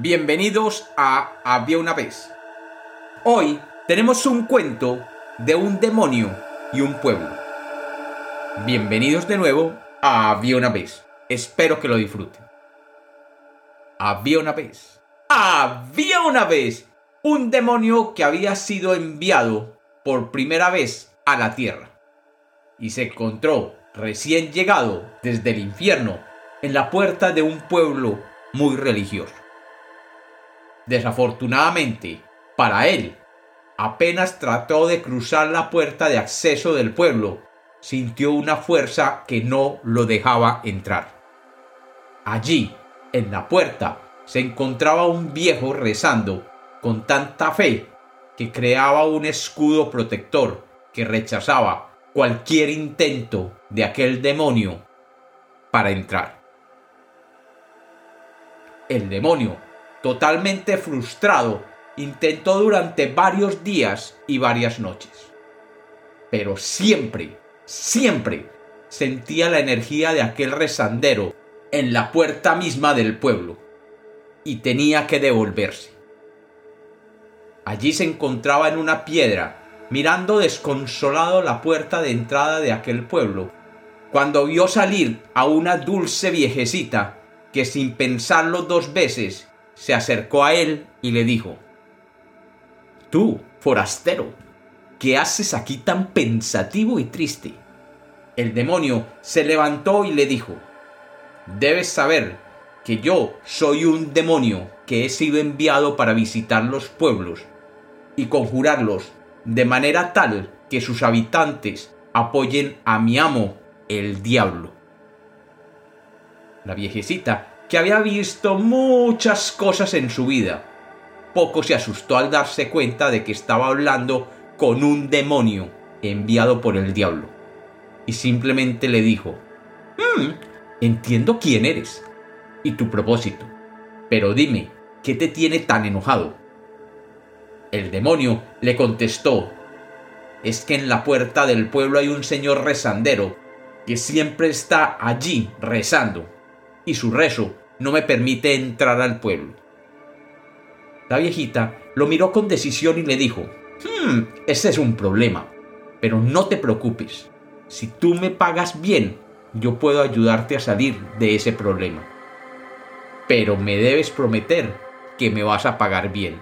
Bienvenidos a Había una vez. Hoy tenemos un cuento de un demonio y un pueblo. Bienvenidos de nuevo a Había una vez. Espero que lo disfruten. Había una vez. Había una vez un demonio que había sido enviado por primera vez a la tierra y se encontró recién llegado desde el infierno en la puerta de un pueblo muy religioso. Desafortunadamente, para él, apenas trató de cruzar la puerta de acceso del pueblo, sintió una fuerza que no lo dejaba entrar. Allí, en la puerta, se encontraba un viejo rezando con tanta fe que creaba un escudo protector que rechazaba cualquier intento de aquel demonio para entrar. El demonio totalmente frustrado, intentó durante varios días y varias noches. Pero siempre, siempre sentía la energía de aquel rezandero en la puerta misma del pueblo y tenía que devolverse. Allí se encontraba en una piedra, mirando desconsolado la puerta de entrada de aquel pueblo, cuando vio salir a una dulce viejecita que sin pensarlo dos veces se acercó a él y le dijo, Tú, forastero, ¿qué haces aquí tan pensativo y triste? El demonio se levantó y le dijo, Debes saber que yo soy un demonio que he sido enviado para visitar los pueblos y conjurarlos de manera tal que sus habitantes apoyen a mi amo, el diablo. La viejecita que había visto muchas cosas en su vida. Poco se asustó al darse cuenta de que estaba hablando con un demonio enviado por el diablo. Y simplemente le dijo, hmm, entiendo quién eres y tu propósito, pero dime, ¿qué te tiene tan enojado? El demonio le contestó, es que en la puerta del pueblo hay un señor rezandero que siempre está allí rezando y su rezo no me permite entrar al pueblo. La viejita lo miró con decisión y le dijo, hmm, ese es un problema, pero no te preocupes. Si tú me pagas bien, yo puedo ayudarte a salir de ese problema. Pero me debes prometer que me vas a pagar bien.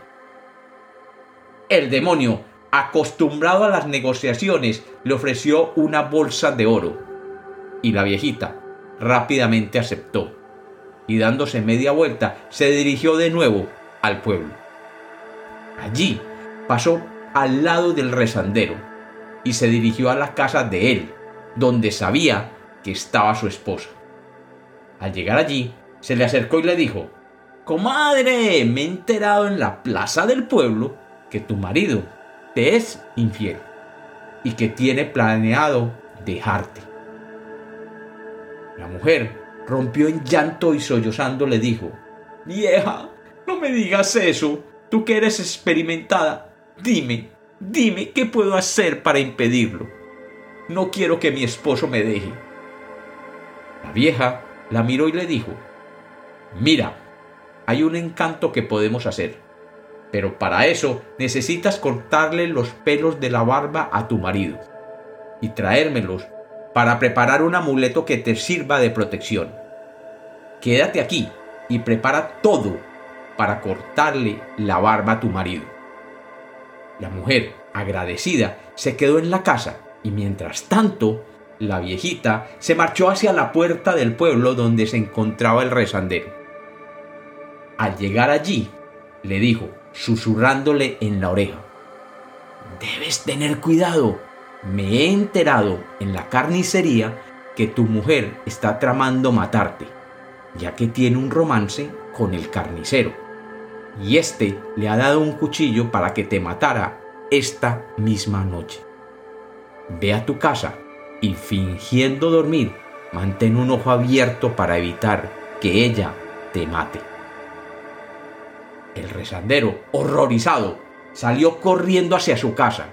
El demonio, acostumbrado a las negociaciones, le ofreció una bolsa de oro. Y la viejita rápidamente aceptó y dándose media vuelta se dirigió de nuevo al pueblo. Allí pasó al lado del rezandero y se dirigió a la casa de él, donde sabía que estaba su esposa. Al llegar allí, se le acercó y le dijo, Comadre, me he enterado en la plaza del pueblo que tu marido te es infiel y que tiene planeado dejarte. La mujer rompió en llanto y sollozando le dijo, Vieja, no me digas eso, tú que eres experimentada, dime, dime qué puedo hacer para impedirlo. No quiero que mi esposo me deje. La vieja la miró y le dijo, Mira, hay un encanto que podemos hacer, pero para eso necesitas cortarle los pelos de la barba a tu marido y traérmelos para preparar un amuleto que te sirva de protección. Quédate aquí y prepara todo para cortarle la barba a tu marido. La mujer, agradecida, se quedó en la casa y mientras tanto, la viejita se marchó hacia la puerta del pueblo donde se encontraba el rezandero. Al llegar allí, le dijo, susurrándole en la oreja, Debes tener cuidado me he enterado en la carnicería que tu mujer está tramando matarte, ya que tiene un romance con el carnicero. Y este le ha dado un cuchillo para que te matara esta misma noche. Ve a tu casa y fingiendo dormir, mantén un ojo abierto para evitar que ella te mate. El rezandero, horrorizado, salió corriendo hacia su casa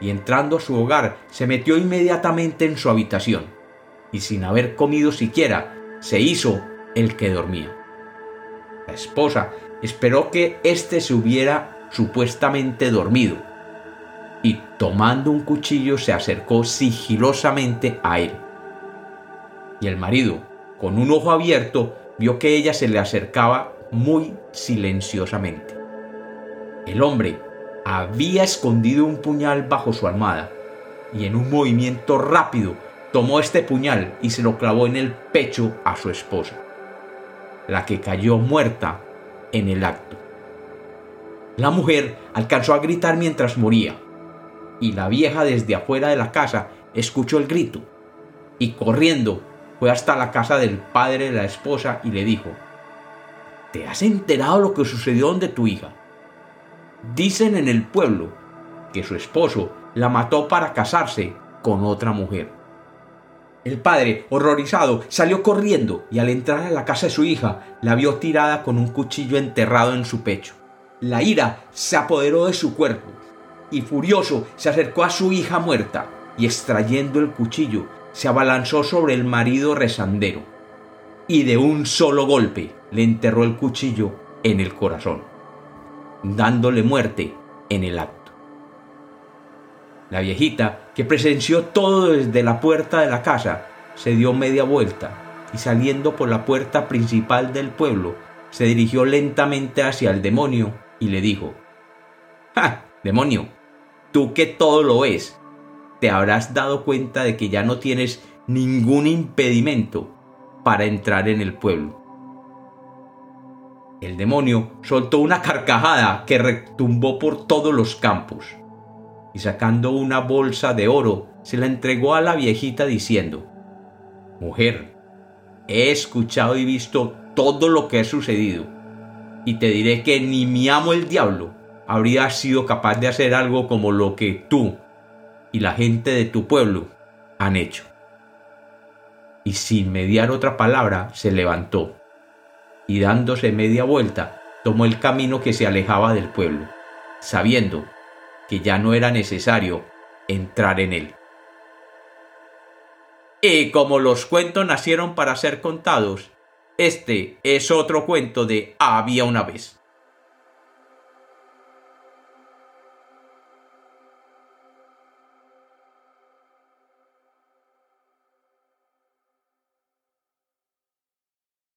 y entrando a su hogar se metió inmediatamente en su habitación y sin haber comido siquiera se hizo el que dormía. La esposa esperó que éste se hubiera supuestamente dormido y tomando un cuchillo se acercó sigilosamente a él. Y el marido, con un ojo abierto, vio que ella se le acercaba muy silenciosamente. El hombre había escondido un puñal bajo su almohada y en un movimiento rápido tomó este puñal y se lo clavó en el pecho a su esposa, la que cayó muerta en el acto. La mujer alcanzó a gritar mientras moría, y la vieja desde afuera de la casa escuchó el grito, y corriendo fue hasta la casa del padre de la esposa y le dijo, ¿te has enterado lo que sucedió donde tu hija? Dicen en el pueblo que su esposo la mató para casarse con otra mujer. El padre, horrorizado, salió corriendo y al entrar a la casa de su hija la vio tirada con un cuchillo enterrado en su pecho. La ira se apoderó de su cuerpo y furioso se acercó a su hija muerta y extrayendo el cuchillo se abalanzó sobre el marido rezandero y de un solo golpe le enterró el cuchillo en el corazón, dándole muerte en el acto. La viejita, que presenció todo desde la puerta de la casa, se dio media vuelta y saliendo por la puerta principal del pueblo, se dirigió lentamente hacia el demonio y le dijo, ¡Ja, demonio! Tú que todo lo ves, te habrás dado cuenta de que ya no tienes ningún impedimento para entrar en el pueblo. El demonio soltó una carcajada que retumbó por todos los campos y sacando una bolsa de oro se la entregó a la viejita diciendo, Mujer, he escuchado y visto todo lo que ha sucedido y te diré que ni mi amo el diablo habría sido capaz de hacer algo como lo que tú y la gente de tu pueblo han hecho. Y sin mediar otra palabra se levantó, y dándose media vuelta, tomó el camino que se alejaba del pueblo, sabiendo que ya no era necesario entrar en él. Y como los cuentos nacieron para ser contados, este es otro cuento de Había una vez.